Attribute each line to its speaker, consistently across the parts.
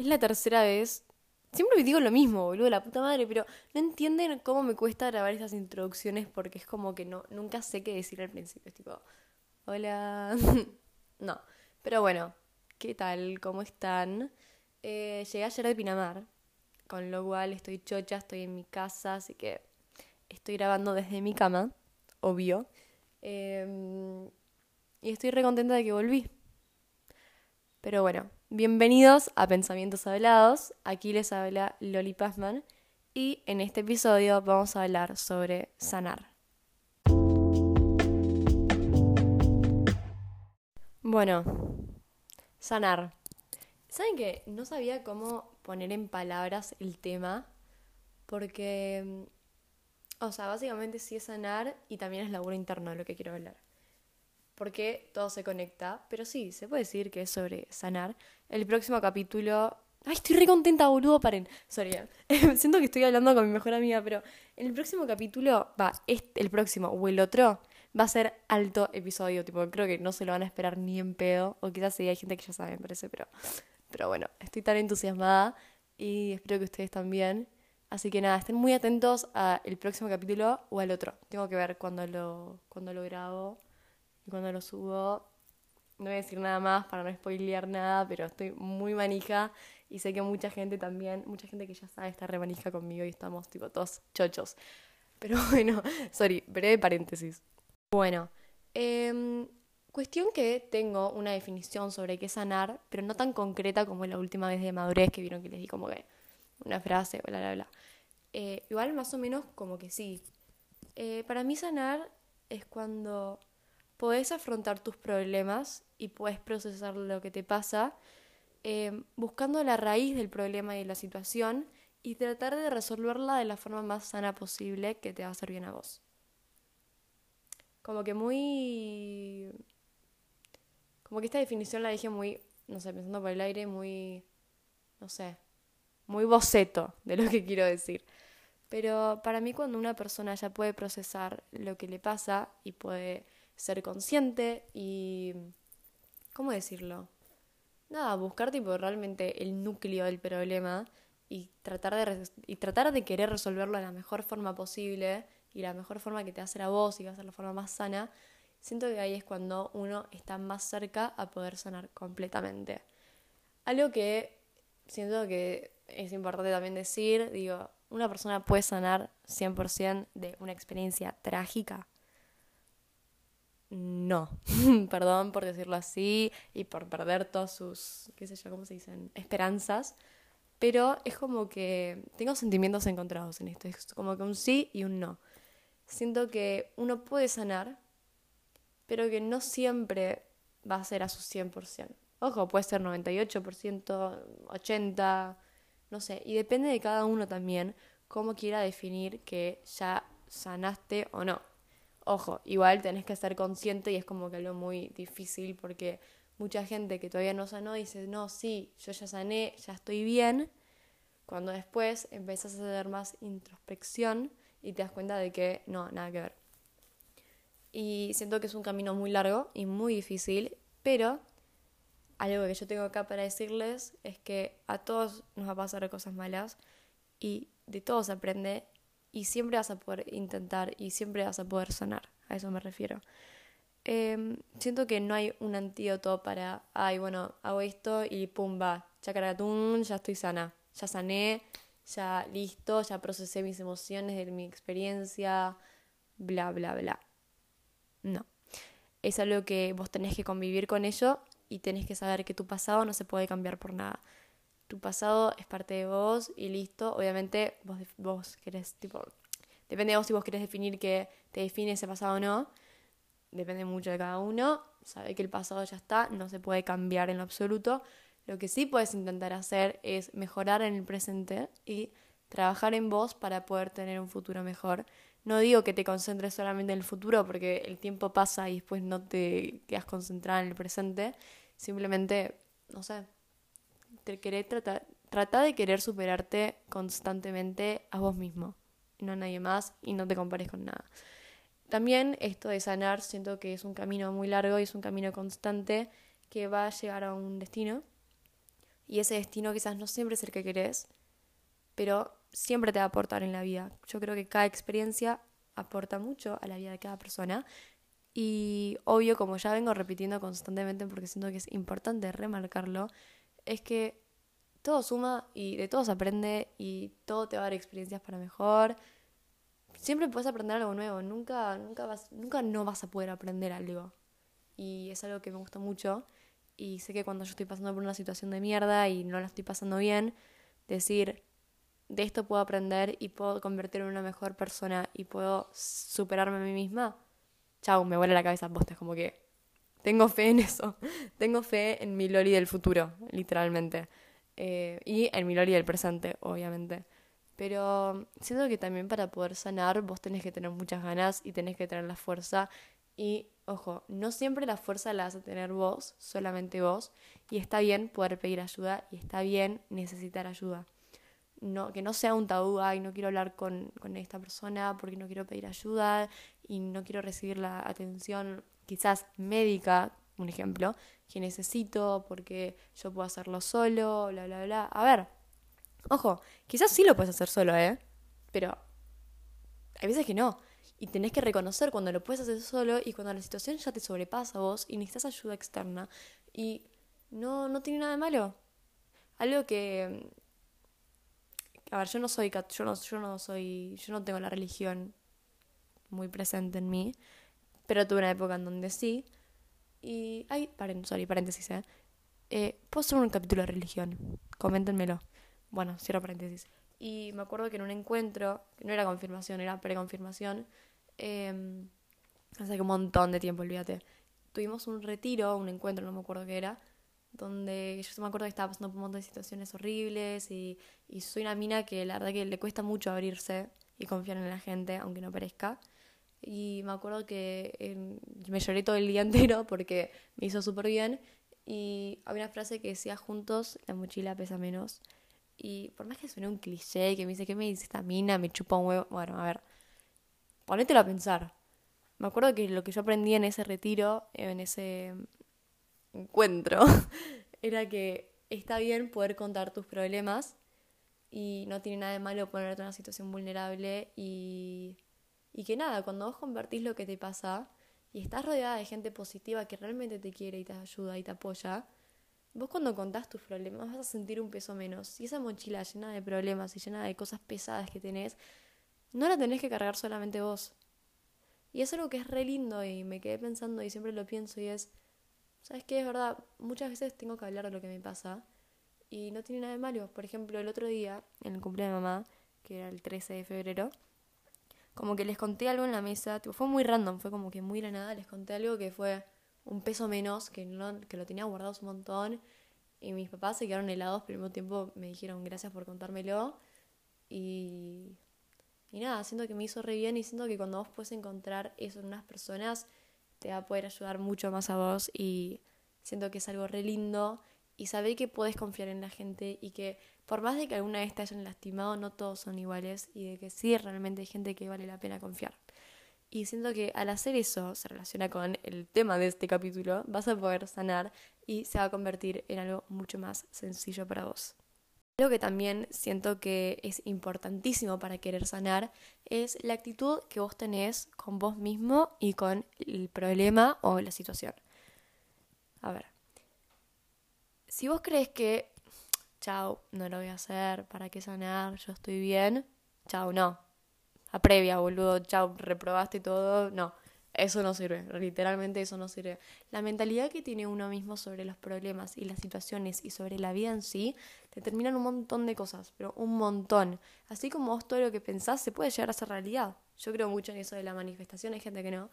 Speaker 1: es la tercera vez. Siempre digo lo mismo, boludo, la puta madre, pero no entienden cómo me cuesta grabar estas introducciones porque es como que no, nunca sé qué decir al principio. Es tipo, hola. no. Pero bueno, ¿qué tal? ¿Cómo están? Eh, llegué ayer de Pinamar, con lo cual estoy chocha, estoy en mi casa, así que estoy grabando desde mi cama, obvio. Em, y estoy re contenta de que volví. Pero bueno, bienvenidos a Pensamientos Hablados. Aquí les habla Loli Passman y en este episodio vamos a hablar sobre sanar. Bueno, sanar. ¿Saben que no sabía cómo poner en palabras el tema? Porque, o sea, básicamente sí es sanar y también es laburo interno lo que quiero hablar porque todo se conecta, pero sí, se puede decir que es sobre sanar. El próximo capítulo... Ay, estoy re contenta, boludo, paren. Sorry, eh. siento que estoy hablando con mi mejor amiga, pero el próximo capítulo, va, este, el próximo o el otro, va a ser alto episodio, tipo, creo que no se lo van a esperar ni en pedo, o quizás sí hay gente que ya sabe, me parece, pero, pero bueno, estoy tan entusiasmada y espero que ustedes también. Así que nada, estén muy atentos al próximo capítulo o al otro. Tengo que ver cuando lo, cuando lo grabo cuando lo subo, no voy a decir nada más para no spoilear nada, pero estoy muy manija y sé que mucha gente también, mucha gente que ya sabe está re manija conmigo y estamos tipo todos chochos. Pero bueno, sorry, breve paréntesis. Bueno, eh, cuestión que tengo una definición sobre qué sanar, pero no tan concreta como la última vez de madurez que vieron que les di como que una frase, bla, bla, bla. Eh, igual más o menos como que sí. Eh, para mí sanar es cuando podés afrontar tus problemas y puedes procesar lo que te pasa em, buscando la raíz del problema y de la situación y tratar de resolverla de la forma más sana posible que te va a hacer bien a vos. Como que muy... Como que esta definición la dije muy, no sé, pensando por el aire, muy, no sé, muy boceto de lo que quiero decir. Pero para mí cuando una persona ya puede procesar lo que le pasa y puede ser consciente y... ¿Cómo decirlo? Nada, buscar tipo realmente el núcleo del problema y tratar de, y tratar de querer resolverlo de la mejor forma posible y la mejor forma que te va a hacer a vos y va a ser la forma más sana, siento que ahí es cuando uno está más cerca a poder sanar completamente. Algo que siento que es importante también decir, digo, una persona puede sanar 100% de una experiencia trágica, no, perdón por decirlo así y por perder todas sus, qué sé yo, ¿cómo se dicen? Esperanzas. Pero es como que tengo sentimientos encontrados en esto. Es como que un sí y un no. Siento que uno puede sanar, pero que no siempre va a ser a su 100%. Ojo, puede ser 98%, 80%, no sé. Y depende de cada uno también cómo quiera definir que ya sanaste o no. Ojo, igual tenés que estar consciente y es como que algo muy difícil porque mucha gente que todavía no sanó dice, no, sí, yo ya sané, ya estoy bien, cuando después empiezas a hacer más introspección y te das cuenta de que no, nada que ver. Y siento que es un camino muy largo y muy difícil, pero algo que yo tengo acá para decirles es que a todos nos va a pasar cosas malas y de todos se aprende y siempre vas a poder intentar y siempre vas a poder sanar, a eso me refiero. Em, siento que no hay un antídoto para, ay, bueno, hago esto y pum, va, chacaratum, ya estoy sana, ya sané, ya listo, ya procesé mis emociones de mi experiencia, bla, bla, bla. No. Es algo que vos tenés que convivir con ello y tenés que saber que tu pasado no se puede cambiar por nada tu pasado es parte de vos y listo. Obviamente vos, vos querés, tipo, depende de vos si vos querés definir que te define ese pasado o no. Depende mucho de cada uno. Sabe que el pasado ya está, no se puede cambiar en lo absoluto. Lo que sí puedes intentar hacer es mejorar en el presente y trabajar en vos para poder tener un futuro mejor. No digo que te concentres solamente en el futuro porque el tiempo pasa y después no te quedas concentrada en el presente. Simplemente, no sé, te tratar, trata de querer superarte constantemente a vos mismo, no a nadie más y no te compares con nada. También esto de sanar siento que es un camino muy largo y es un camino constante que va a llegar a un destino y ese destino quizás no siempre es el que querés, pero siempre te va a aportar en la vida. Yo creo que cada experiencia aporta mucho a la vida de cada persona y obvio, como ya vengo repitiendo constantemente porque siento que es importante remarcarlo, es que todo suma y de todo se aprende y todo te va a dar experiencias para mejor. Siempre puedes aprender algo nuevo, nunca, nunca, vas, nunca no vas a poder aprender algo. Y es algo que me gusta mucho. Y sé que cuando yo estoy pasando por una situación de mierda y no la estoy pasando bien, decir, de esto puedo aprender y puedo convertirme en una mejor persona y puedo superarme a mí misma, chau, me vuela la cabeza postes, como que tengo fe en eso. tengo fe en mi Lori del futuro, literalmente. Eh, y en mi Lori del presente, obviamente. Pero siento que también para poder sanar vos tenés que tener muchas ganas y tenés que tener la fuerza. Y ojo, no siempre la fuerza la vas a tener vos, solamente vos. Y está bien poder pedir ayuda y está bien necesitar ayuda. No, que no sea un tabú, ay, no quiero hablar con, con esta persona porque no quiero pedir ayuda y no quiero recibir la atención quizás médica, un ejemplo, que necesito porque yo puedo hacerlo solo, bla, bla, bla. A ver, ojo, quizás sí lo puedes hacer solo, ¿eh? Pero hay veces que no. Y tenés que reconocer cuando lo puedes hacer solo y cuando la situación ya te sobrepasa a vos y necesitas ayuda externa. Y no, no tiene nada de malo. Algo que... A ver, yo no soy... Yo no, yo no soy... Yo no tengo la religión muy presente en mí, pero tuve una época en donde sí. Y, ay, paren, sorry, paréntesis, ¿eh? ¿eh? Puedo hacer un capítulo de religión, coméntenmelo. Bueno, cierro paréntesis. Y me acuerdo que en un encuentro, que no era confirmación, era preconfirmación, eh, hace un montón de tiempo, olvídate. Tuvimos un retiro, un encuentro, no me acuerdo qué era, donde yo me acuerdo que estaba pasando por un montón de situaciones horribles y, y soy una mina que la verdad que le cuesta mucho abrirse y confiar en la gente, aunque no parezca. Y me acuerdo que em, me lloré todo el día entero porque me hizo súper bien. Y había una frase que decía, juntos la mochila pesa menos. Y por más que suene un cliché, que me dice, ¿qué me dice esta mina? Me chupa un huevo. Bueno, a ver, ponételo a pensar. Me acuerdo que lo que yo aprendí en ese retiro, en ese encuentro, era que está bien poder contar tus problemas y no tiene nada de malo ponerte en una situación vulnerable y y que nada, cuando vos convertís lo que te pasa y estás rodeada de gente positiva que realmente te quiere y te ayuda y te apoya, vos cuando contás tus problemas vas a sentir un peso menos. Y esa mochila llena de problemas y llena de cosas pesadas que tenés, no la tenés que cargar solamente vos. Y es algo que es re lindo y me quedé pensando y siempre lo pienso y es, ¿sabes qué? Es verdad, muchas veces tengo que hablar de lo que me pasa y no tiene nada de malo. Por ejemplo, el otro día, en el cumpleaños de mamá, que era el 13 de febrero, como que les conté algo en la mesa, fue muy random, fue como que muy nada les conté algo que fue un peso menos, que, no, que lo tenía guardado un montón, y mis papás se quedaron helados, pero al mismo tiempo me dijeron gracias por contármelo, y, y nada, siento que me hizo re bien y siento que cuando vos puedes encontrar eso en unas personas, te va a poder ayudar mucho más a vos, y siento que es algo re lindo, y saber que puedes confiar en la gente y que por más de que alguna vez te hayan lastimado, no todos son iguales y de que sí realmente hay gente que vale la pena confiar. Y siento que al hacer eso, se relaciona con el tema de este capítulo, vas a poder sanar y se va a convertir en algo mucho más sencillo para vos. Lo que también siento que es importantísimo para querer sanar es la actitud que vos tenés con vos mismo y con el problema o la situación. A ver, si vos crees que chau, no lo voy a hacer, ¿para qué sanar? Yo estoy bien, chau, no. A previa, boludo, chau, reprobaste todo, no. Eso no sirve, literalmente eso no sirve. La mentalidad que tiene uno mismo sobre los problemas y las situaciones y sobre la vida en sí determinan un montón de cosas, pero un montón. Así como vos todo lo que pensás se puede llegar a ser realidad. Yo creo mucho en eso de la manifestación, hay gente que no.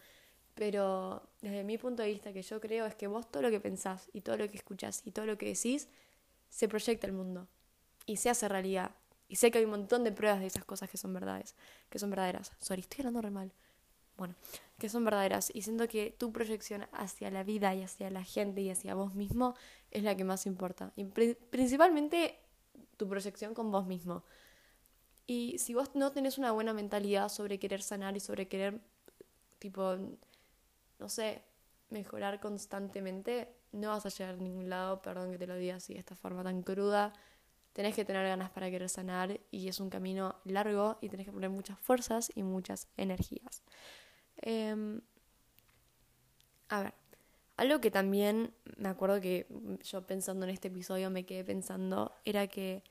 Speaker 1: Pero desde mi punto de vista que yo creo es que vos todo lo que pensás y todo lo que escuchás y todo lo que decís se proyecta el mundo y se hace realidad. Y sé que hay un montón de pruebas de esas cosas que son verdades, que son verdaderas. Sorry, estoy hablando re mal. Bueno, que son verdaderas. Y siento que tu proyección hacia la vida y hacia la gente y hacia vos mismo es la que más importa. Y principalmente tu proyección con vos mismo. Y si vos no tenés una buena mentalidad sobre querer sanar y sobre querer, tipo, no sé, mejorar constantemente, no vas a llegar a ningún lado, perdón que te lo diga así de esta forma tan cruda. Tenés que tener ganas para querer sanar y es un camino largo y tenés que poner muchas fuerzas y muchas energías. Em, a ver, algo que también me acuerdo que yo pensando en este episodio me quedé pensando era que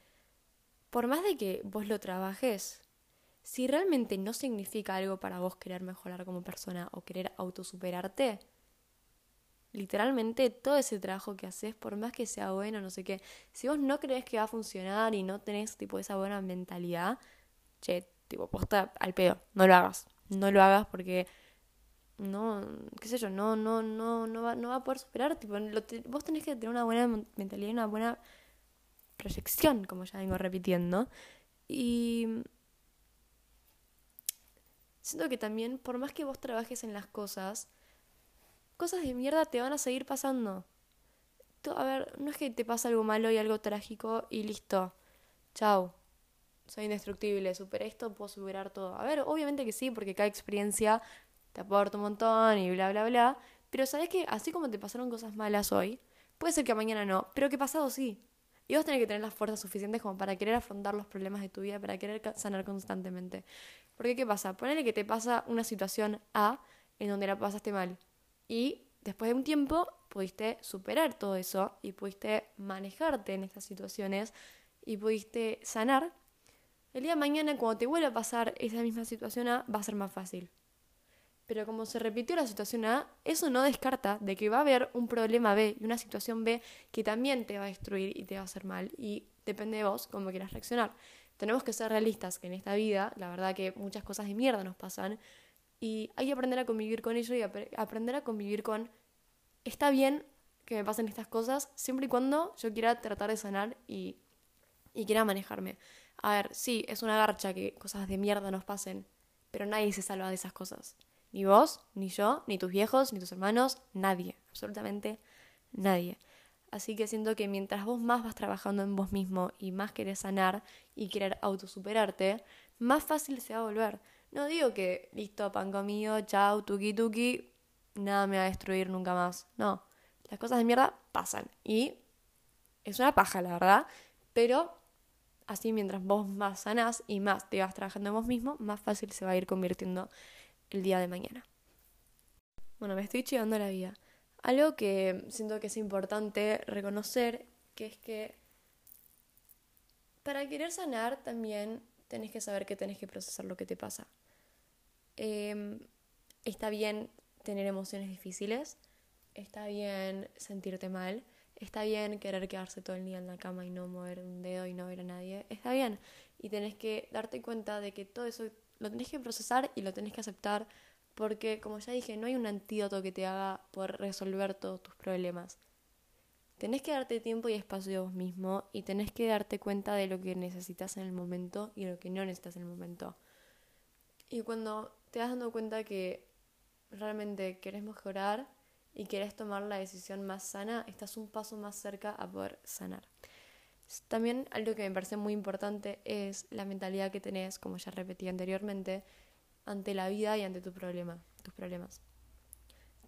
Speaker 1: por más de que vos lo trabajes, si realmente no significa algo para vos querer mejorar como persona o querer autosuperarte, literalmente todo ese trabajo que haces, por más que sea bueno, no sé qué, si vos no crees que va a funcionar y no tenés tipo esa buena mentalidad, che, tipo, posta al pedo, no lo hagas, no lo hagas porque no, qué sé yo, no, no, no, no va, no va a poder superar, tipo, vos tenés que tener una buena mentalidad y una buena proyección, como ya vengo repitiendo, y siento que también, por más que vos trabajes en las cosas, cosas de mierda te van a seguir pasando. A ver, no es que te pasa algo malo y algo trágico y listo. Chao. Soy indestructible, superé esto, puedo superar todo. A ver, obviamente que sí, porque cada experiencia te aporta un montón y bla, bla, bla. Pero sabes que así como te pasaron cosas malas hoy, puede ser que mañana no, pero que pasado sí. Y vos tenés que tener las fuerzas suficientes como para querer afrontar los problemas de tu vida, para querer sanar constantemente. Porque ¿qué pasa? Ponele que te pasa una situación A en donde la pasaste mal. Y después de un tiempo pudiste superar todo eso y pudiste manejarte en estas situaciones y pudiste sanar. El día de mañana cuando te vuelva a pasar esa misma situación A va a ser más fácil. Pero como se repitió la situación A, eso no descarta de que va a haber un problema B y una situación B que también te va a destruir y te va a hacer mal. Y depende de vos cómo quieras reaccionar. Tenemos que ser realistas que en esta vida, la verdad que muchas cosas de mierda nos pasan. Y hay que aprender a convivir con ello y aprender a convivir con... Está bien que me pasen estas cosas siempre y cuando yo quiera tratar de sanar y, y quiera manejarme. A ver, sí, es una garcha que cosas de mierda nos pasen, pero nadie se salva de esas cosas. Ni vos, ni yo, ni tus viejos, ni tus hermanos, nadie, absolutamente nadie. Así que siento que mientras vos más vas trabajando en vos mismo y más querés sanar y querer autosuperarte, más fácil se va a volver. No digo que, listo, pan comido, chao, tuki tuki, nada me va a destruir nunca más. No, las cosas de mierda pasan. Y es una paja, la verdad. Pero así mientras vos más sanás y más te vas trabajando en vos mismo, más fácil se va a ir convirtiendo el día de mañana. Bueno, me estoy chivando la vida. Algo que siento que es importante reconocer, que es que para querer sanar también tenés que saber que tenés que procesar lo que te pasa. Em, está bien tener emociones difíciles, está bien sentirte mal, está bien querer quedarse todo el día en la cama y no mover un dedo y no ver a nadie, está bien. Y tenés que darte cuenta de que todo eso lo tenés que procesar y lo tenés que aceptar porque, como ya dije, no hay un antídoto que te haga poder resolver todos tus problemas. Tenés que darte tiempo y espacio a vos mismo y tenés que darte cuenta de lo que necesitas en el momento y lo que no necesitas en el momento. Y cuando te das dando cuenta que realmente querés mejorar y querés tomar la decisión más sana, estás un paso más cerca a poder sanar. También algo que me parece muy importante es la mentalidad que tenés, como ya repetí anteriormente, ante la vida y ante tu problema, tus problemas.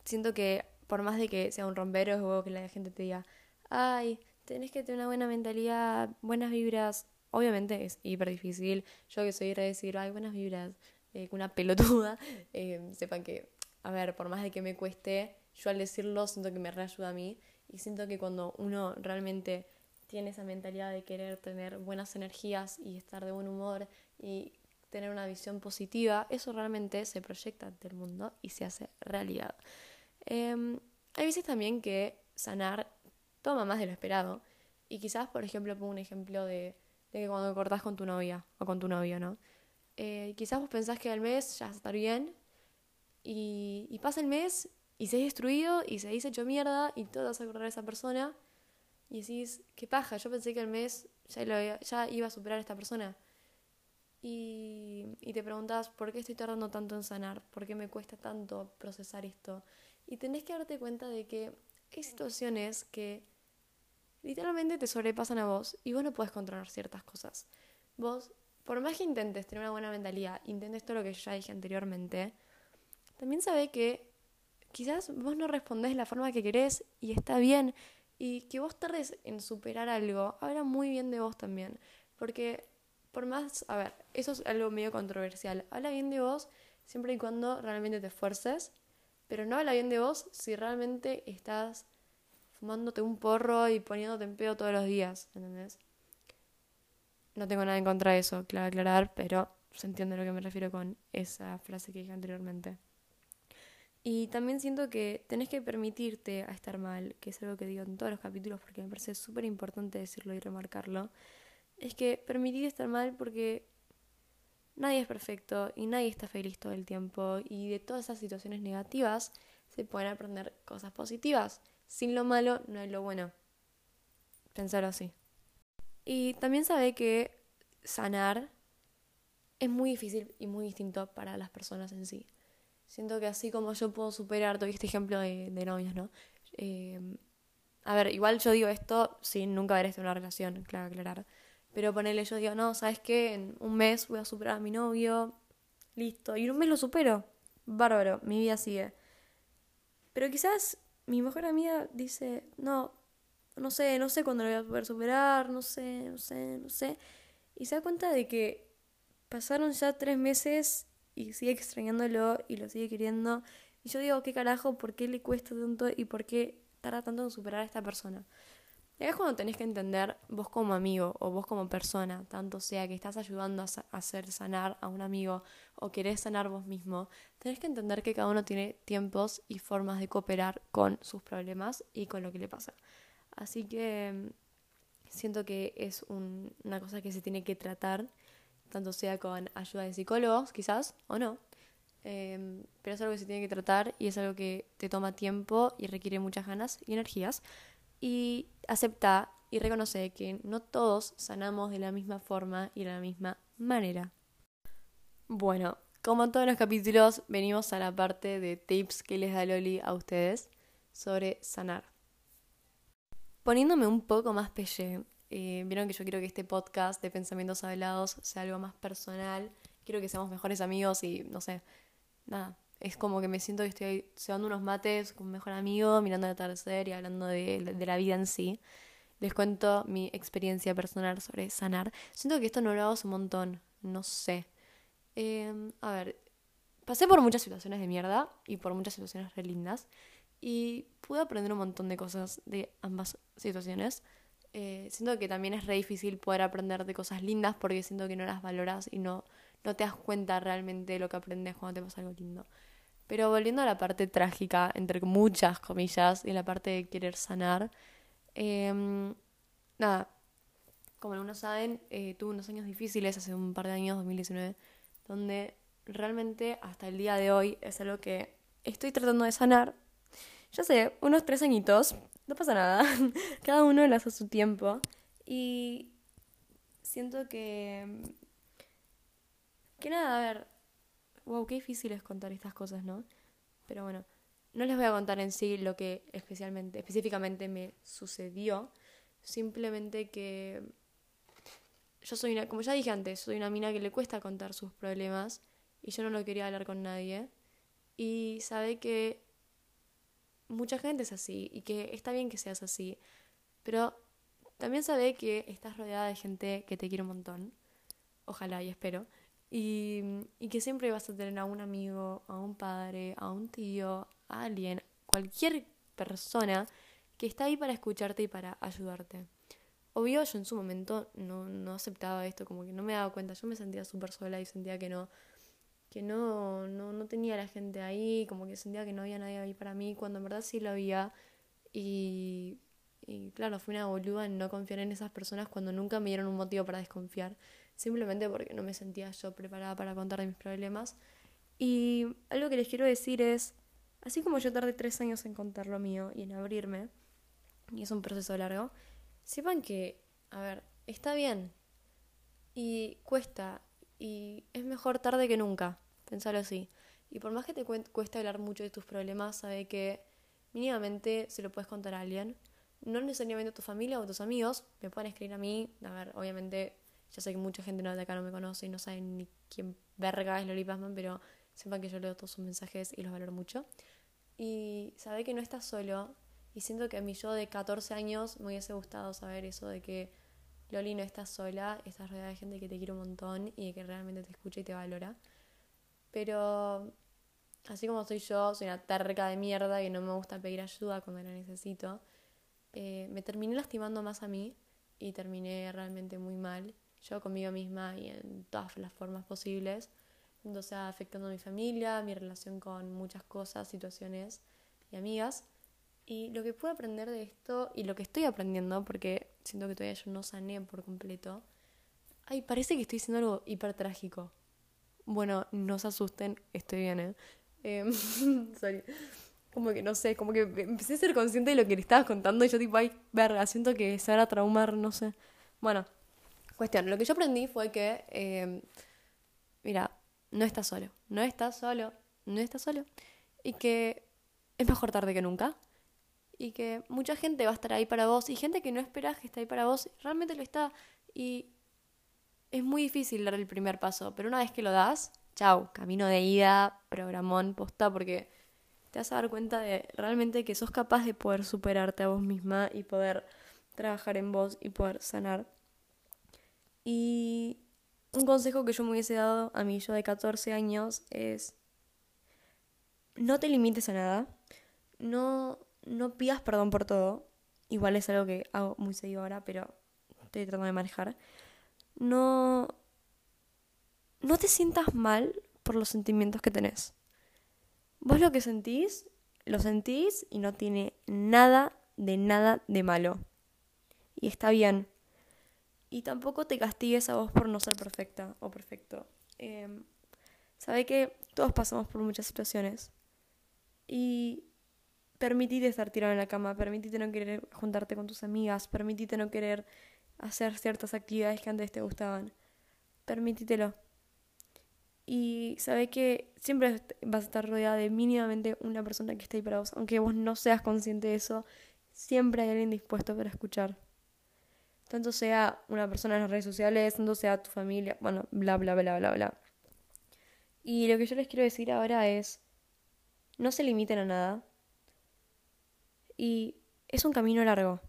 Speaker 1: Siento que por más de que sea un rompero o que la gente te diga, ay, tenés que tener una buena mentalidad, buenas vibras, obviamente es hiper difícil. Yo que soy de decir, ay, buenas vibras, eh, una pelotuda, eh, sepan que, a ver, por más de que me cueste, yo al decirlo siento que me reayuda a mí y siento que cuando uno realmente tiene esa mentalidad de querer tener buenas energías y estar de buen humor y tener una visión positiva, eso realmente se proyecta ante el mundo y se hace realidad. Em, hay veces también que sanar toma más de lo esperado. Y quizás, por ejemplo, pongo un ejemplo de, que cuando cortás con tu novia o con tu novio, ¿no? Eh, quizás vos pensás que al mes ya va a estar bien y, y pasa el mes y se destruido y se dice hecho mierda y todo vas a acordar a esa persona y decís, qué paja, yo pensé que al mes ya, ya iba a superar a esta persona. Y, y te preguntas, ¿por qué estoy tardando tanto en sanar? ¿Por qué me cuesta tanto procesar esto? Y tenés que darte cuenta de que hay situaciones que literalmente te sobrepasan a vos y vos no puedes controlar ciertas cosas. Vos, por más que intentes tener una buena mentalidad, intentes todo lo que ya dije anteriormente, también sabe que quizás vos no respondés de la forma que querés y está bien. Y que vos tardes en superar algo, habla muy bien de vos también. Porque por más, a ver, eso es algo medio controversial. Habla bien de vos siempre y cuando realmente te esfuerces, pero no habla bien de vos si realmente estás fumándote un porro y poniéndote en pedo todos los días, ¿entendés? No tengo nada en contra de eso, claro aclarar, pero se entiende a lo que me refiero con esa frase que dije anteriormente. Y también siento que tenés que permitirte a estar mal, que es algo que digo en todos los capítulos porque me parece súper importante decirlo y remarcarlo. Es que permitir estar mal porque nadie es perfecto y nadie está feliz todo el tiempo y de todas esas situaciones negativas se pueden aprender cosas positivas. Sin lo malo no hay lo bueno. Pensarlo así. Y también sabe que sanar es muy difícil y muy distinto para las personas en sí. Siento que así como yo puedo superar, todo este ejemplo de, novios, ¿no? Eh, a ver, igual yo digo esto sin nunca haber estado en una relación, claro, aclarar. Pero ponerle, yo digo, no, ¿sabes qué? En un mes voy a superar a mi novio, listo. Y en un mes lo supero. Bárbaro, mi vida sigue. Pero quizás mi mejor amiga dice, no, no sé, no sé cuándo lo voy a poder superar, no sé, no sé, no sé. Y se da cuenta de que pasaron ya tres meses y sigue extrañándolo y lo sigue queriendo. Y yo digo, ¿qué carajo? ¿Por qué le cuesta tanto y por qué tarda tanto en superar a esta persona? Y es cuando tenés que entender, vos como amigo o vos como persona, tanto sea que estás ayudando a hacer sanar a un amigo o querés sanar vos mismo, tenés que entender que cada uno tiene tiempos y formas de cooperar con sus problemas y con lo que le pasa. Así que mm, siento que es una cosa que se tiene que tratar tanto sea con ayuda de psicólogos, quizás, o no. Em, pero es algo que se tiene que tratar y es algo que te toma tiempo y requiere muchas ganas y energías. Y acepta y reconoce que no todos sanamos de la misma forma y de la misma manera. Bueno, como en todos los capítulos, venimos a la parte de tips que les da Loli a ustedes sobre sanar. Poniéndome un poco más pelle, eh, vieron que yo quiero que este podcast de pensamientos hablados sea algo más personal. Quiero que seamos mejores amigos y no sé, nada. Es como que me siento que estoy cebando unos mates con un mejor amigo, mirando el atardecer y hablando de, de la vida en sí. Les cuento mi experiencia personal sobre sanar. Siento que esto no lo hago un montón. No sé. Em, a ver, pasé por muchas situaciones de mierda y por muchas situaciones re lindas. Y pude aprender un montón de cosas de ambas situaciones. Eh, siento que también es re difícil poder aprender de cosas lindas porque siento que no las valoras y no, no te das cuenta realmente de lo que aprendes cuando te pasa algo lindo. Pero volviendo a la parte trágica, entre muchas comillas, y la parte de querer sanar, em, nada, como algunos saben, eh, tuve unos años difíciles hace un par de años, 2019, donde realmente hasta el día de hoy es algo que estoy tratando de sanar. Ya sé, unos tres añitos, no pasa nada. Cada uno lo hace su tiempo. Y siento que... Que nada, a ver. Wow, qué difícil es contar estas cosas, ¿no? Pero bueno, no les voy a contar en sí lo que especialmente, específicamente me sucedió. Simplemente que yo soy una, como ya dije antes, soy una mina que le cuesta contar sus problemas y yo no lo quería hablar con nadie. Y sabe que mucha gente es así y que está bien que seas así, pero también sabe que estás rodeada de gente que te quiere un montón, ojalá y espero, y, y que siempre vas a tener a un amigo, a un padre, a un tío, a alguien, cualquier persona que está ahí para escucharte y para ayudarte. Obvio, yo en su momento no, no aceptaba esto, como que no me daba cuenta, yo me sentía súper sola y sentía que no, que no, no, no tenía la gente ahí, como que sentía que no había nadie ahí para mí, cuando en verdad sí lo había. Y, y claro, fui una boluda en no confiar en esas personas cuando nunca me dieron un motivo para desconfiar, simplemente porque no me sentía yo preparada para contar de mis problemas. Y algo que les quiero decir es, así como yo tardé tres años en contar lo mío y en abrirme, y es un proceso largo, sepan que, a ver, está bien y cuesta y es mejor tarde que nunca, pensarlo así. Y por más que te cueste hablar mucho de tus problemas, sabe que mínimamente se lo puedes contar a alguien. No necesariamente a tu familia o a tus amigos, me pueden escribir a mí. A ver, obviamente, ya sé que mucha gente no de acá no me conoce y no saben ni quién verga es Loli Passman, pero sepan que yo leo todos sus mensajes y los valoro mucho. y sabe que no estás solo. Y siento que a mí yo de 14 años me hubiese gustado saber eso de que Loli no estás sola, estás rodeada de gente que te quiere un montón y que realmente te escucha y te valora. Pero así como soy yo, soy una terca de mierda que no me gusta pedir ayuda cuando la necesito, eh, me terminé lastimando más a mí y terminé realmente muy mal, yo conmigo misma y en todas las formas posibles, entonces afectando a mi familia, mi relación con muchas cosas, situaciones y amigas. Y lo que puedo aprender de esto y lo que estoy aprendiendo, porque siento que todavía yo no sané por completo, ay, parece que estoy diciendo algo hiper trágico. Bueno, no se asusten, estoy bien, ¿eh? eh sorry. Como que no sé, como que empecé a ser consciente de lo que le estabas contando y yo tipo, ay, verga, siento que se a traumar, no sé. Bueno, cuestión, lo que yo aprendí fue que, eh, mira, no estás solo, no estás solo, no estás solo. Y que es mejor tarde que nunca y que mucha gente va a estar ahí para vos y gente que no esperas que esté ahí para vos realmente lo está y es muy difícil dar el primer paso, pero una vez que lo das, chao, camino de ida, programón, posta, porque te vas a dar cuenta de realmente que sos capaz de poder superarte a vos misma y poder trabajar en vos y poder sanar. Y un consejo que yo me hubiese dado a mí yo de 14 años es no te limites a nada, no no pidas perdón por todo. Igual es algo que hago muy seguido ahora, pero estoy tratando de manejar. No. No te sientas mal por los sentimientos que tenés. Vos lo que sentís, lo sentís y no tiene nada de nada de malo. Y está bien. Y tampoco te castigues a vos por no ser perfecta o perfecto. Eh, sabe que todos pasamos por muchas situaciones. Y permitite estar tirado en la cama, permitite no querer juntarte con tus amigas, permitite no querer hacer ciertas actividades que antes te gustaban. Permitítelo. Y sabe que siempre vas a estar rodeada de mínimamente una persona que esté ahí para vos. Aunque vos no seas consciente de eso, siempre hay alguien dispuesto para escuchar. Tanto sea una persona en las redes sociales, tanto sea tu familia, bueno, bla, bla, bla, bla, bla. Y lo que yo les quiero decir ahora es, no se limiten a nada, y es un camino largo.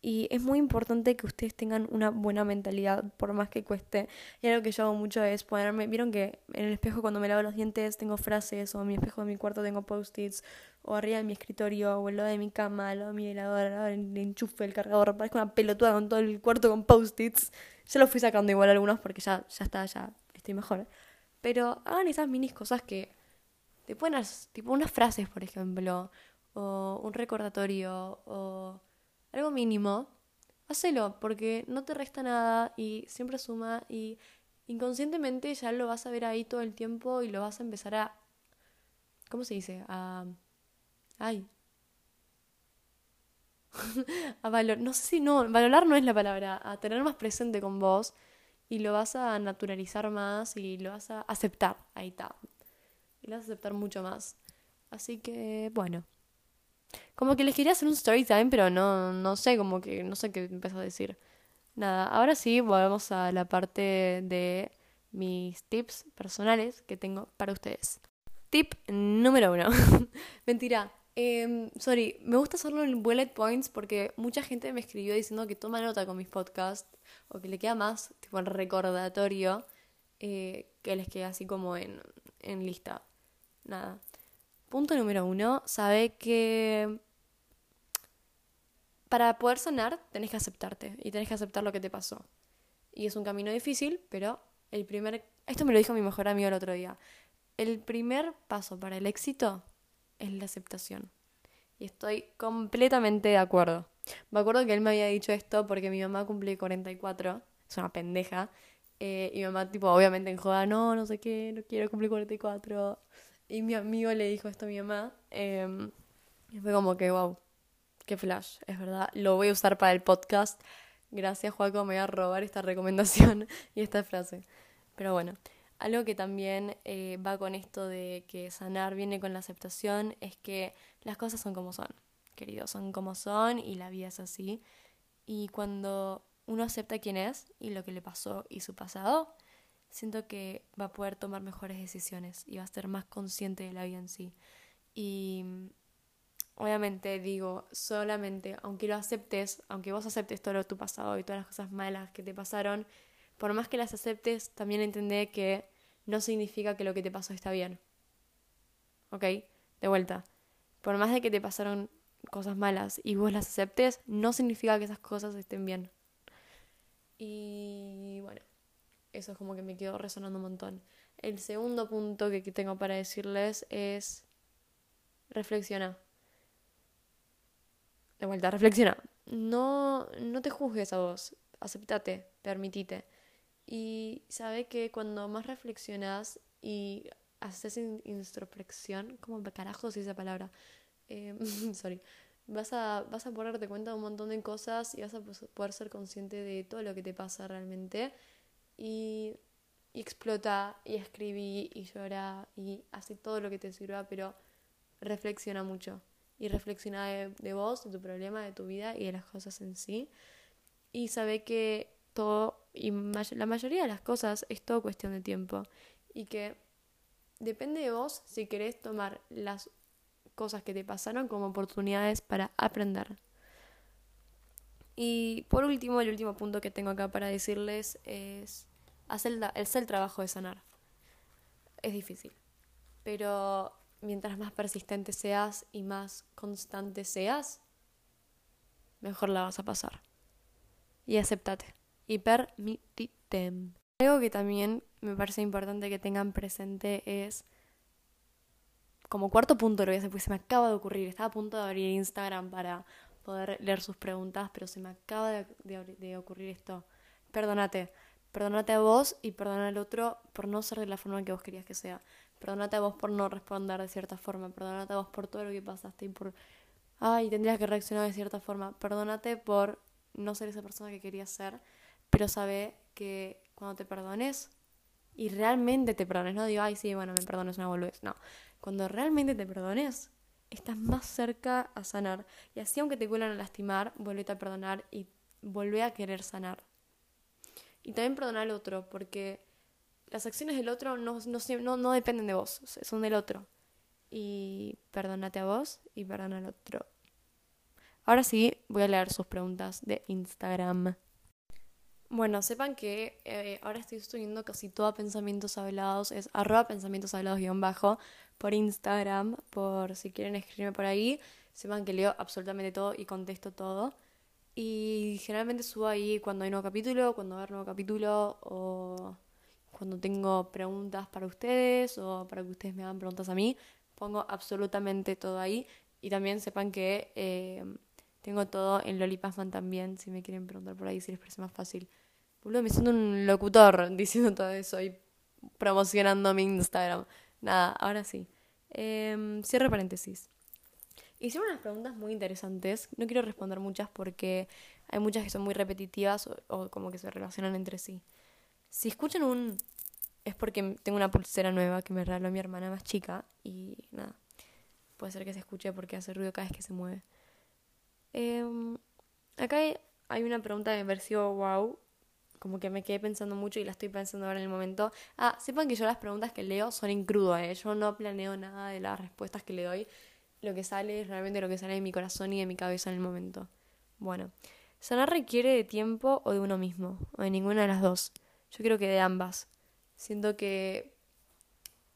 Speaker 1: Y es muy importante que ustedes tengan una buena mentalidad, por más que cueste. Y algo que yo hago mucho es ponerme. Vieron que en el espejo, cuando me lavo los dientes, tengo frases, o en mi espejo de mi cuarto tengo post-its, o arriba de mi escritorio, o en lo de mi cama, lo de mi heladora, el enchufe, el cargador. Parezco una pelotuda con todo el cuarto con post-its. Yo los fui sacando igual algunos porque ya, ya está, ya estoy mejor. Pero hagan esas minis cosas que te pueden, tipo unas frases, por ejemplo o un recordatorio o algo mínimo, hacelo porque no te resta nada y siempre suma y inconscientemente ya lo vas a ver ahí todo el tiempo y lo vas a empezar a... ¿Cómo se dice? A... Ay. a valor... No sé si no, valorar no es la palabra, a tener más presente con vos y lo vas a naturalizar más y lo vas a aceptar, ahí está. Y lo vas a aceptar mucho más. Así que, bueno. Como que les quería hacer un story time, pero no, no sé, como que no sé qué empezó a decir. Nada, ahora sí, volvemos a la parte de mis tips personales que tengo para ustedes. Tip número uno. Mentira. Eh, sorry, me gusta hacerlo en bullet points porque mucha gente me escribió diciendo que toma nota con mis podcasts o que le queda más tipo en recordatorio eh, que les queda así como en, en lista. Nada. Punto número uno, sabe que para poder sanar tenés que aceptarte y tenés que aceptar lo que te pasó. Y es un camino difícil, pero el primer... Esto me lo dijo mi mejor amigo el otro día. El primer paso para el éxito es la aceptación. Y estoy completamente de acuerdo. Me acuerdo que él me había dicho esto porque mi mamá cumple 44, es una pendeja. Eh, y mi mamá, tipo, obviamente en joda, no, no sé qué, no quiero cumplir 44. Y mi amigo le dijo esto a mi mamá. Em, y fue como que, wow, qué flash, es verdad. Lo voy a usar para el podcast. Gracias, Juaco, me voy a robar esta recomendación y esta frase. Pero bueno, algo que también eh, va con esto de que sanar viene con la aceptación es que las cosas son como son, queridos, son como son y la vida es así. Y cuando uno acepta quién es y lo que le pasó y su pasado, siento que va a poder tomar mejores decisiones y va a ser más consciente de la vida en sí. Y obviamente digo, solamente, aunque lo aceptes, aunque vos aceptes todo tu pasado y todas las cosas malas que te pasaron, por más que las aceptes, también entendé que no significa que lo que te pasó está bien. ¿Ok? De vuelta. Por más de que te pasaron cosas malas y vos las aceptes, no significa que esas cosas estén bien. Y bueno, eso es como que me quedó resonando un montón. El segundo punto que tengo para decirles es reflexiona. De vuelta, reflexiona. No, no te juzgues a vos. Aceptate, permitite. Y sabe que cuando más reflexionas y haces introspección, ¿cómo carajo se esa palabra? Eh, sorry. Vas a, vas a poder darte cuenta de un montón de cosas y vas a poder ser consciente de todo lo que te pasa realmente. Y, explota, y escribí, y llora, y hace todo lo que te sirva, pero reflexiona mucho. Y reflexiona de, de vos, de tu problema, de tu vida y de las cosas en sí. Y sabe que todo, y la mayoría de las cosas es todo cuestión de tiempo. Y que depende de vos si querés tomar las cosas que te pasaron como oportunidades para aprender. Y por último, el último punto que tengo acá para decirles es hacer el, el trabajo de sanar. Es difícil, pero mientras más persistente seas y más constante seas, mejor la vas a pasar. Y aceptate. Y permitite. Algo que también me parece importante que tengan presente es como cuarto punto lo voy a hacer porque se me acaba de ocurrir. Estaba a punto de abrir Instagram para poder leer sus preguntas, pero se me acaba de, ocurrir esto. Perdónate. Perdónate a vos y perdona al otro por no ser de la forma que vos querías que sea. Perdónate a vos por no responder de cierta forma. Perdónate a vos por todo lo que pasaste y por. Ay, tendrías que reaccionar de cierta forma. Perdónate por no ser esa persona que querías ser. Pero sabe que cuando te perdones y realmente te perdones, no digo, ay, sí, bueno, me perdones una boludez. No. Cuando realmente te perdones, estás más cerca a sanar. Y así, aunque te vuelvan a lastimar, vuelve a perdonar y vuelve a querer sanar. Y también perdonar al otro, porque las acciones del otro no, no, no dependen de vos, son del otro. Y perdónate a vos y perdona al otro. Ahora sí, voy a leer sus preguntas de Instagram. Bueno, sepan que eh, ahora estoy subiendo casi todo a pensamientos hablados, es arroba pensamientos hablados guion bajo por Instagram, por si quieren escribirme por ahí. Sepan que leo absolutamente todo y contesto todo. Y generalmente subo ahí cuando hay nuevo capítulo, cuando va a haber nuevo capítulo o cuando tengo preguntas para ustedes o para que ustedes me hagan preguntas a mí. Pongo absolutamente todo ahí. Y también sepan que eh, tengo todo en Lolipasman también, si me quieren preguntar por ahí, si les parece más fácil. Boludo, me siento un locutor diciendo todo eso y promocionando mi Instagram. Nada, ahora sí. Eh, cierre paréntesis. Hicieron unas preguntas muy interesantes. No quiero responder muchas porque hay muchas que son muy repetitivas o, como que se relacionan entre sí. Si escuchan un... Es porque tengo una pulsera nueva que me regaló mi hermana más chica y nada. Puede ser que se escuche porque hace ruido cada vez que se mueve. Em, acá hay, una pregunta que me pareció wow como que me quedé pensando mucho y la estoy pensando ahora en el momento. Ah, sepan que yo las preguntas que leo son en crudo, ¿eh? Yo no planeo nada de las respuestas que le doy. Lo que sale es realmente lo que sale de mi corazón y de mi cabeza en el momento. Bueno, sanar requiere de tiempo o de uno mismo, o de ninguna de las dos. Yo creo que de ambas. Siento que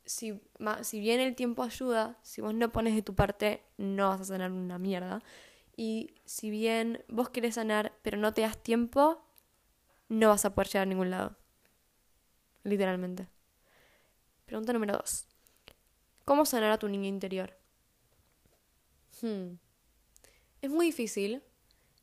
Speaker 1: si, si bien el tiempo ayuda, si vos no pones de tu parte, no vas a sanar una mierda. Y si bien vos querés sanar, pero no te das tiempo, no vas a poder llegar a ningún lado. Literalmente. Pregunta número dos. ¿Cómo sanar a tu niño interior? Hmm. Es muy difícil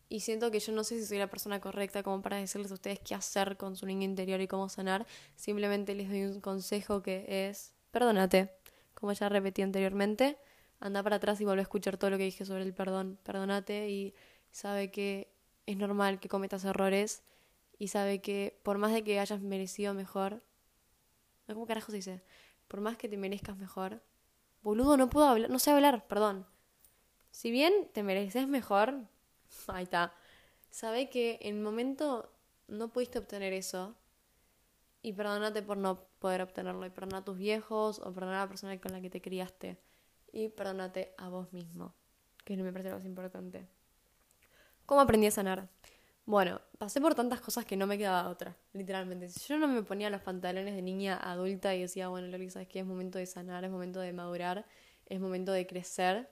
Speaker 1: y siento que yo no sé si soy la persona correcta como para decirles a ustedes qué hacer con su niño interior y cómo sanar. Simplemente les doy un consejo que es, perdónate, como ya repetí anteriormente, anda para atrás y vuelve a escuchar todo lo que dije sobre el perdón. Perdónate y sabe que es normal que cometas errores y sabe que por más de que hayas merecido mejor, ¿cómo carajo se dice? Por más que te merezcas mejor, boludo, no puedo hablar, no sé hablar, perdón. Si bien te mereces mejor, ahí está. Sabe que en el momento no pudiste obtener eso y perdónate por no poder obtenerlo y perdona a tus viejos o perdona a la persona con la que te criaste. y perdónate a vos mismo, que me parece lo más importante. ¿Cómo aprendí a sanar? Bueno, pasé por tantas cosas que no me quedaba otra, literalmente. Si yo no me ponía los pantalones de niña adulta y decía, bueno, Loli, ¿sabes qué? Es momento de sanar, es momento de madurar, es momento de crecer.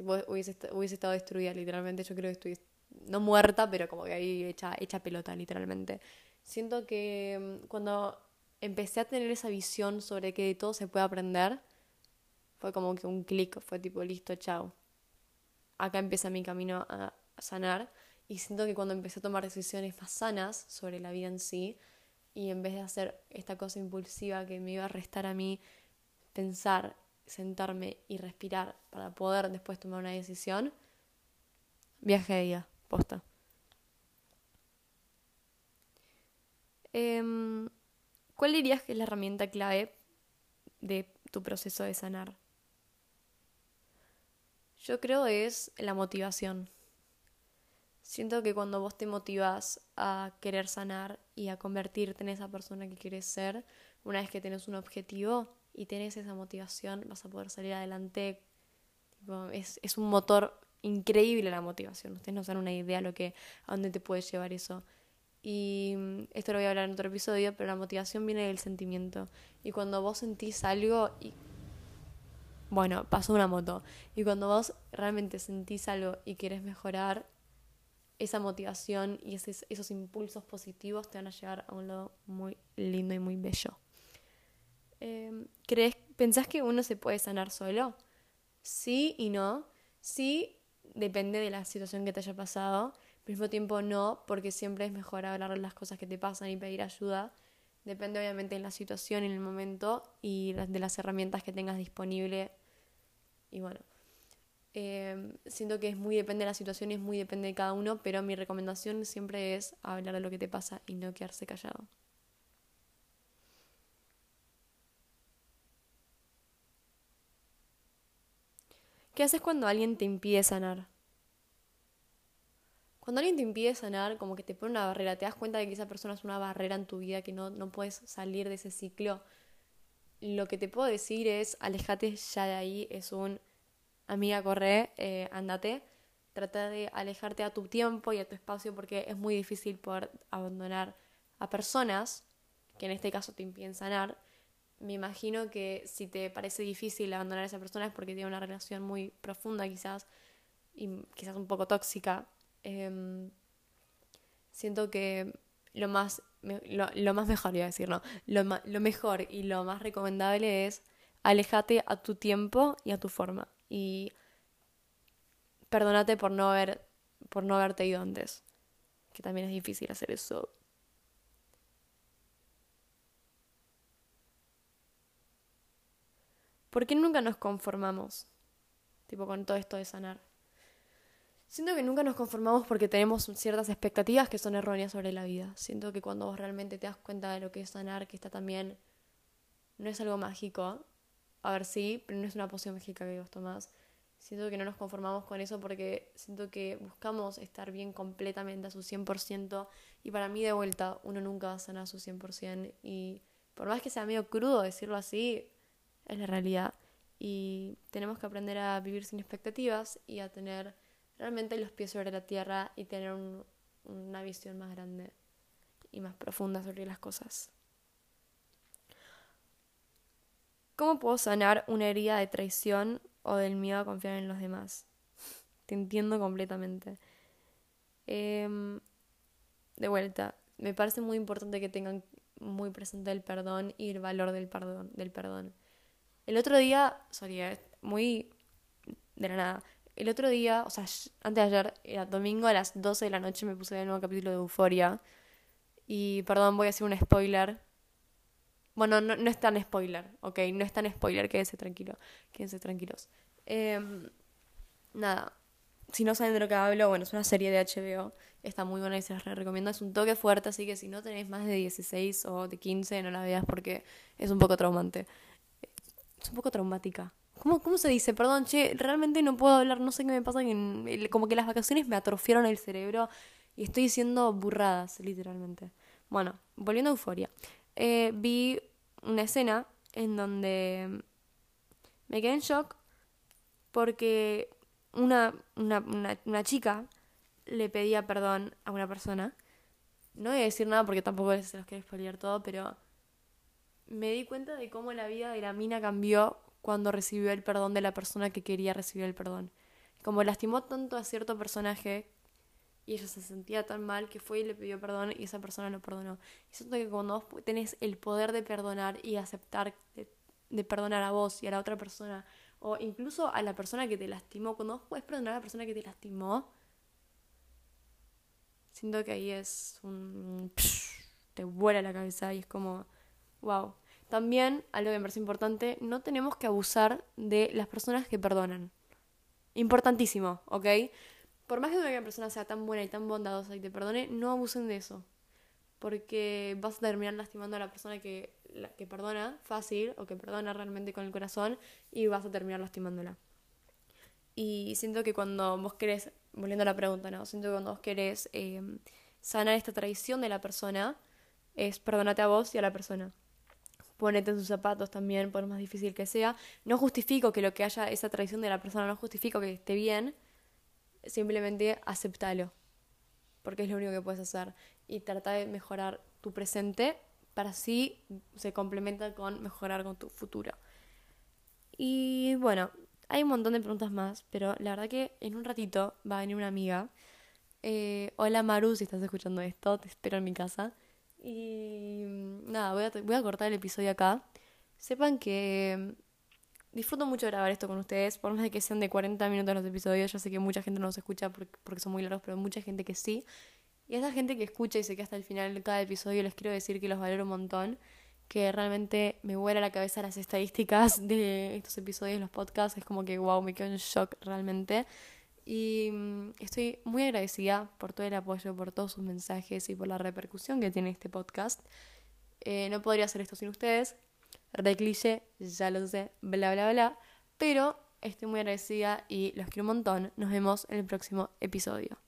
Speaker 1: Tipo, hubiese, hubiese estado destruida, literalmente. Yo creo que estoy, no muerta, pero como que ahí hecha, hecha pelota, literalmente. Siento que mm, cuando empecé a tener esa visión sobre que de todo se puede aprender, fue como que un clic, fue tipo, listo, chao. Acá empieza mi camino a sanar y siento que cuando empecé a tomar decisiones más sanas sobre la vida en sí, y en vez de hacer esta cosa impulsiva que me iba a restar a mí pensar, sentarme y respirar para poder después tomar una decisión, viaje de día, posta. Em, ¿Cuál dirías que es la herramienta clave de tu proceso de sanar? Yo creo es la motivación. Siento que cuando vos te motivas a querer sanar y a convertirte en esa persona que quieres ser, una vez que tenés un objetivo y tenés esa motivación, vas a poder salir adelante. es, es, un motor increíble la motivación. Ustedes no saben una idea lo que, a dónde te puede llevar eso. Y mm, esto lo voy a hablar en otro episodio, pero la motivación viene del sentimiento. Y cuando vos sentís algo y bueno, pasó una moto. Y cuando vos realmente sentís algo y quieres mejorar, esa motivación y esos, impulsos positivos te van a llevar a un lado muy lindo y muy bello. Em, ¿crees, ¿Pensás que uno se puede sanar solo? Sí y no. Sí, depende de la situación que te haya pasado. Al mismo tiempo no, porque siempre es mejor hablar de las cosas que te pasan y pedir ayuda. Depende obviamente de la situación, en el momento y de las herramientas que tengas disponible. Y bueno, eh, siento que es muy depende de la situación y es muy depende de cada uno, pero mi recomendación siempre es hablar de lo que te pasa y no quedarse callado. ¿Qué haces cuando alguien te impide sanar? Cuando alguien te impide sanar, como que te pone una barrera, te das cuenta de que esa persona es una barrera en tu vida, que no, no puedes salir de ese ciclo. Lo que te puedo decir es, alejate ya de ahí, es un amiga, corre, eh, andate. Trata de alejarte a tu tiempo y a tu espacio porque es muy difícil poder abandonar a personas que en este caso te impiden sanar. Me imagino que si te parece difícil abandonar a esa persona es porque tiene una relación muy profunda quizás y quizás un poco tóxica. Em, siento que lo más, lo, más mejor, iba a decir, no, lo, lo mejor y lo más recomendable es alejate a tu tiempo y a tu forma y perdónate por no haber por no haberte ido antes, que también es difícil hacer eso. ¿Por qué nunca nos conformamos? Tipo con todo esto de sanar. Siento que nunca nos conformamos porque tenemos ciertas expectativas que son erróneas sobre la vida. Siento que cuando vos realmente te das cuenta de lo que es sanar, que está también no es algo mágico, a ver, sí, pero no es una poción mágica que vos tomás. Siento que no nos conformamos con eso porque siento que buscamos estar bien completamente a su 100% y para mí de vuelta uno nunca va a sanar a su 100% y por más que sea medio crudo decirlo así, es la realidad y tenemos que aprender a vivir sin expectativas y a tener realmente los pies sobre la tierra y tener una visión más grande y más profunda sobre las cosas. ¿Cómo puedo sanar una herida de traición o del miedo a confiar en los demás? Te entiendo completamente. Em, de vuelta, me parece muy importante que tengan muy presente el perdón y el valor. Del perdón. El otro día, sorry, eh, muy de la nada. El otro día, o sea, antes de ayer, era domingo a las 12 de la noche, me puse el nuevo capítulo de Euforia. Y perdón, voy a hacer un spoiler bueno, no, no es tan spoiler, ok, no es tan spoiler, quédense tranquilo, quédense tranquilos. Em, nada, si no saben de lo que hablo, bueno, es una serie de HBO, está muy buena y se las recomiendo, es un toque fuerte, así que si no tenéis más de 16 o de 15, no la veas porque es un poco traumante. Es un poco traumática. ¿Cómo, ¿Cómo se dice? Perdón, che, realmente no puedo hablar, no sé qué me pasa, que como que las vacaciones me atrofiaron el cerebro y estoy diciendo burradas, literalmente. Bueno, volviendo a Euforia. Eh, vi una escena en donde me quedé en shock porque una, una, una, chica le pedía perdón a una persona. No voy a decir nada porque tampoco se los quiero spoilear todo, pero me di cuenta de cómo la vida de la mina cambió cuando recibió el perdón de la persona que quería recibir el perdón. Como lastimó tanto a cierto personaje y ella se sentía tan mal que fue y le pidió perdón y esa persona lo perdonó. Y siento que cuando vos tenés el poder de perdonar y aceptar de perdonar a vos y a la otra persona o incluso a la persona que te lastimó. Cuando vos puedes perdonar a la persona que te lastimó, siento que ahí es un... te vuela la cabeza y es como, wow. También, algo que me parece importante, no tenemos que abusar de las personas que perdonan. Importantísimo, ¿ok? Por más que una persona sea tan buena y tan bondadosa y te perdone, no abusen de eso. Porque vas a terminar lastimando a la persona que la, que perdona fácil o que perdona realmente con el corazón y vas a terminar lastimándola. Y siento que cuando vos querés, volviendo a la pregunta, ¿no? Siento que cuando vos querés em, sanar esta traición de la persona, es perdonate a vos y a la persona. Ponete en sus zapatos también, por más difícil que sea. No justifico que lo que haya esa traición de la persona, no justifico que esté bien. Simplemente aceptalo. Porque es lo único que puedes hacer. Y trata de mejorar tu presente para así se complementa con mejorar con tu futuro. Y bueno, hay un montón de preguntas más, pero la verdad que en un ratito va a venir una amiga. Eh, hola Maru, si estás escuchando esto, te espero en mi casa. Y nada, voy a, voy a cortar el episodio acá. Sepan que disfruto mucho grabar esto con ustedes, por más de que sean de 40 minutos los episodios. Yo sé que mucha gente no los escucha porque, porque son muy largos, pero mucha gente que sí. Y a esa gente que escucha y se queda hasta el final de cada episodio, les quiero decir que los valoro un montón, que realmente me vuela la cabeza las estadísticas de estos episodios, los podcasts, es como que wow, me quedo en shock realmente. Y mm, estoy muy agradecida por todo el apoyo, por todos sus mensajes y por la repercusión que tiene este podcast. Eh, no podría hacer esto sin ustedes. Re cliché, ya lo sé, bla, bla, bla. Pero estoy muy agradecida y los quiero un montón. Nos vemos en el próximo episodio.